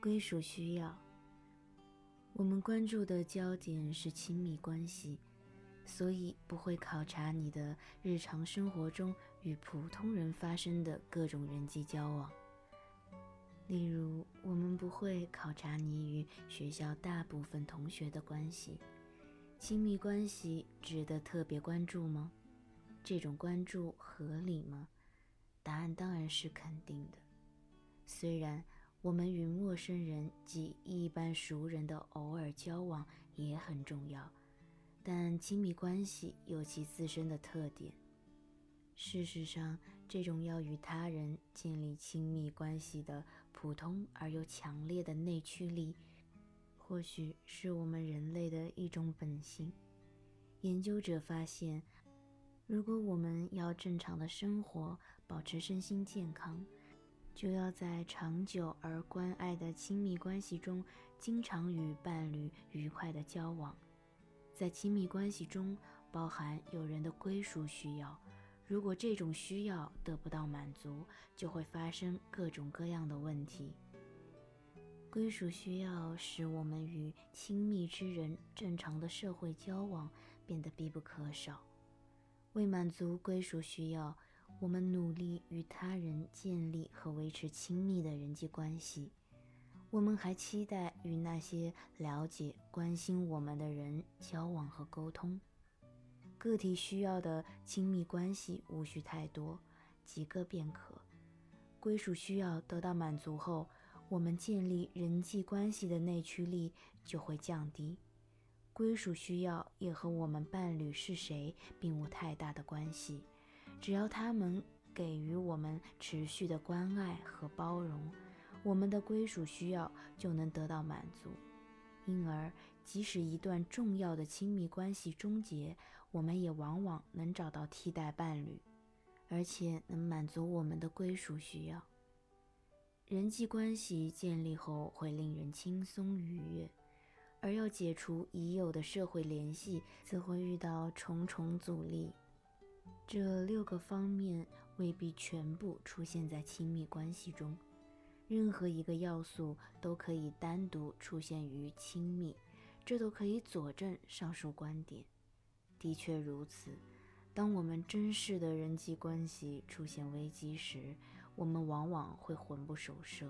归属需要。我们关注的焦点是亲密关系，所以不会考察你的日常生活中与普通人发生的各种人际交往。例如，我们不会考察你与学校大部分同学的关系。亲密关系值得特别关注吗？这种关注合理吗？答案当然是肯定的。虽然我们与陌生人及一般熟人的偶尔交往也很重要，但亲密关系有其自身的特点。事实上，这种要与他人建立亲密关系的普通而又强烈的内驱力，或许是我们人类的一种本性。研究者发现，如果我们要正常的生活，保持身心健康，就要在长久而关爱的亲密关系中，经常与伴侣愉快的交往。在亲密关系中，包含有人的归属需要。如果这种需要得不到满足，就会发生各种各样的问题。归属需要使我们与亲密之人正常的社会交往变得必不可少。为满足归属需要，我们努力与他人建立和维持亲密的人际关系。我们还期待与那些了解、关心我们的人交往和沟通。个体需要的亲密关系无需太多，几个便可。归属需要得到满足后，我们建立人际关系的内驱力就会降低。归属需要也和我们伴侣是谁并无太大的关系，只要他们给予我们持续的关爱和包容，我们的归属需要就能得到满足。因而，即使一段重要的亲密关系终结，我们也往往能找到替代伴侣，而且能满足我们的归属需要。人际关系建立后会令人轻松愉悦，而要解除已有的社会联系，则会遇到重重阻力。这六个方面未必全部出现在亲密关系中。任何一个要素都可以单独出现于亲密，这都可以佐证上述观点。的确如此，当我们珍视的人际关系出现危机时，我们往往会魂不守舍，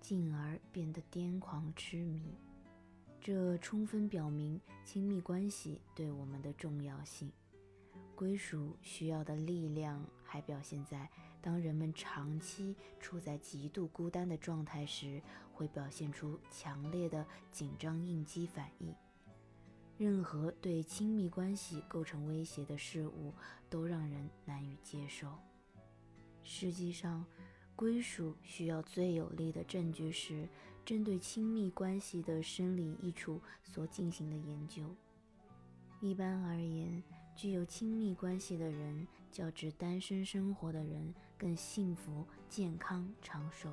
进而变得癫狂痴迷。这充分表明亲密关系对我们的重要性。归属需要的力量还表现在，当人们长期处在极度孤单的状态时，会表现出强烈的紧张应激反应。任何对亲密关系构成威胁的事物都让人难以接受。实际上，归属需要最有力的证据是针对亲密关系的生理益处所进行的研究。一般而言，具有亲密关系的人，较之单身生活的人更幸福、健康、长寿。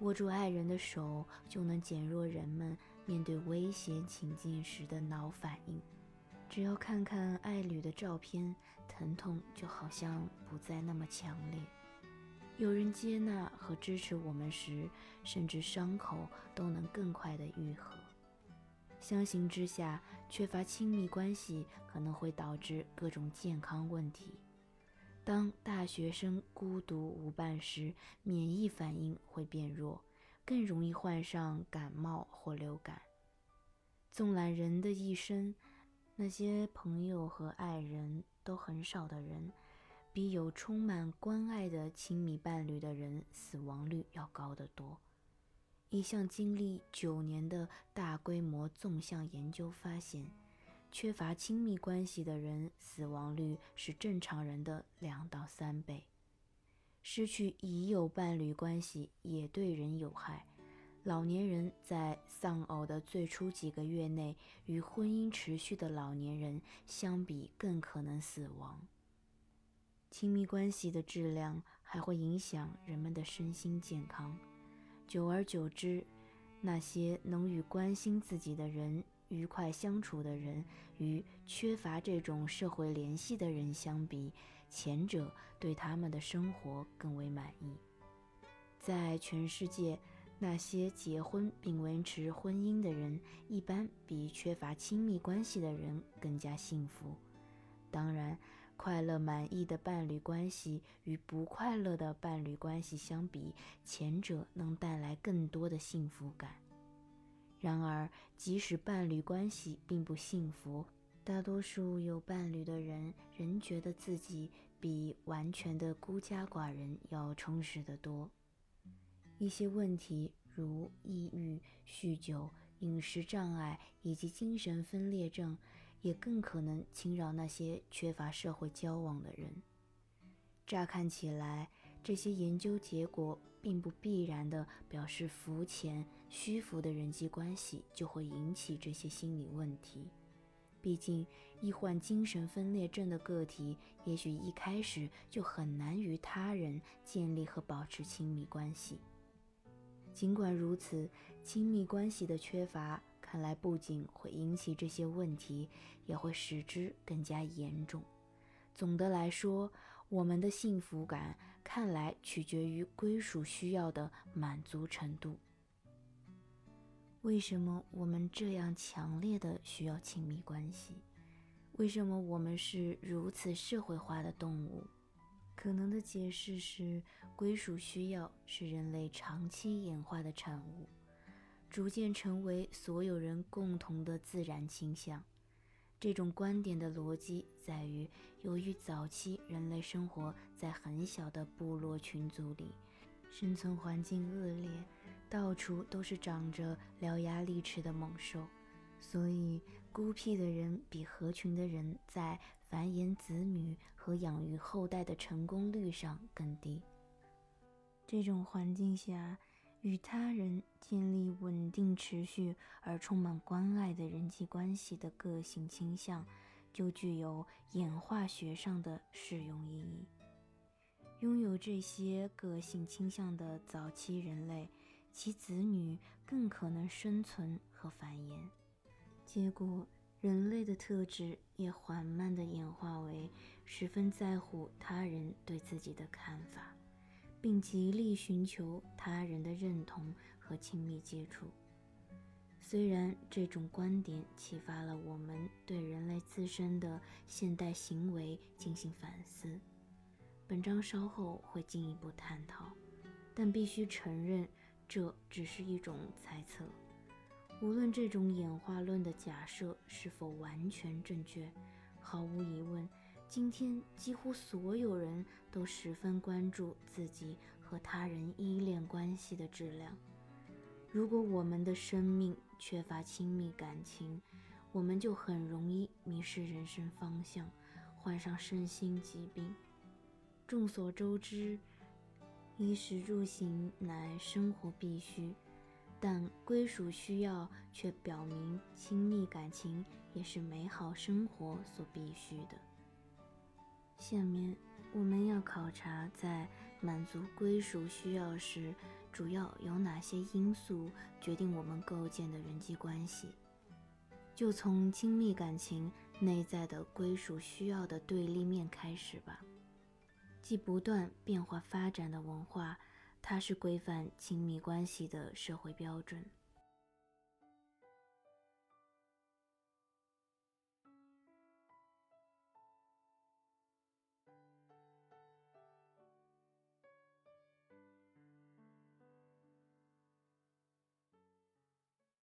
握住爱人的手，就能减弱人们面对危险情境时的脑反应。只要看看爱侣的照片，疼痛就好像不再那么强烈。有人接纳和支持我们时，甚至伤口都能更快地愈合。相形之下，缺乏亲密关系可能会导致各种健康问题。当大学生孤独无伴时，免疫反应会变弱，更容易患上感冒或流感。纵览人的一生，那些朋友和爱人都很少的人，比有充满关爱的亲密伴侣的人死亡率要高得多。一项经历九年的大规模纵向研究发现，缺乏亲密关系的人死亡率是正常人的两到三倍。失去已有伴侣关系也对人有害。老年人在丧偶的最初几个月内，与婚姻持续的老年人相比更可能死亡。亲密关系的质量还会影响人们的身心健康。久而久之，那些能与关心自己的人愉快相处的人，与缺乏这种社会联系的人相比，前者对他们的生活更为满意。在全世界，那些结婚并维持婚姻的人，一般比缺乏亲密关系的人更加幸福。当然，快乐满意的伴侣关系与不快乐的伴侣关系相比，前者能带来更多的幸福感。然而，即使伴侣关系并不幸福，大多数有伴侣的人仍觉得自己比完全的孤家寡人要充实得多。一些问题，如抑郁、酗酒、饮食障碍以及精神分裂症，也更可能侵扰那些缺乏社会交往的人。乍看起来，这些研究结果并不必然地表示肤浅、虚浮的人际关系就会引起这些心理问题。毕竟，易患精神分裂症的个体，也许一开始就很难与他人建立和保持亲密关系。尽管如此，亲密关系的缺乏看来不仅会引起这些问题，也会使之更加严重。总的来说，我们的幸福感看来取决于归属需要的满足程度。为什么我们这样强烈的需要亲密关系？为什么我们是如此社会化的动物？可能的解释是，归属需要是人类长期演化的产物，逐渐成为所有人共同的自然倾向。这种观点的逻辑在于，由于早期人类生活在很小的部落群组里，生存环境恶劣，到处都是长着獠牙利齿的猛兽，所以孤僻的人比合群的人在。繁衍子女和养育后代的成功率上更低。这种环境下，与他人建立稳定、持续而充满关爱的人际关系的个性倾向，就具有演化学上的适用意义。拥有这些个性倾向的早期人类，其子女更可能生存和繁衍。结果。人类的特质也缓慢地演化为十分在乎他人对自己的看法，并极力寻求他人的认同和亲密接触。虽然这种观点启发了我们对人类自身的现代行为进行反思，本章稍后会进一步探讨，但必须承认，这只是一种猜测。无论这种演化论的假设是否完全正确，毫无疑问，今天几乎所有人都十分关注自己和他人依恋关系的质量。如果我们的生命缺乏亲密感情，我们就很容易迷失人生方向，患上身心疾病。众所周知，衣食住行乃生活必须。但归属需要却表明，亲密感情也是美好生活所必须的。下面我们要考察，在满足归属需要时，主要有哪些因素决定我们构建的人际关系。就从亲密感情内在的归属需要的对立面开始吧，即不断变化发展的文化。它是规范亲密关系的社会标准。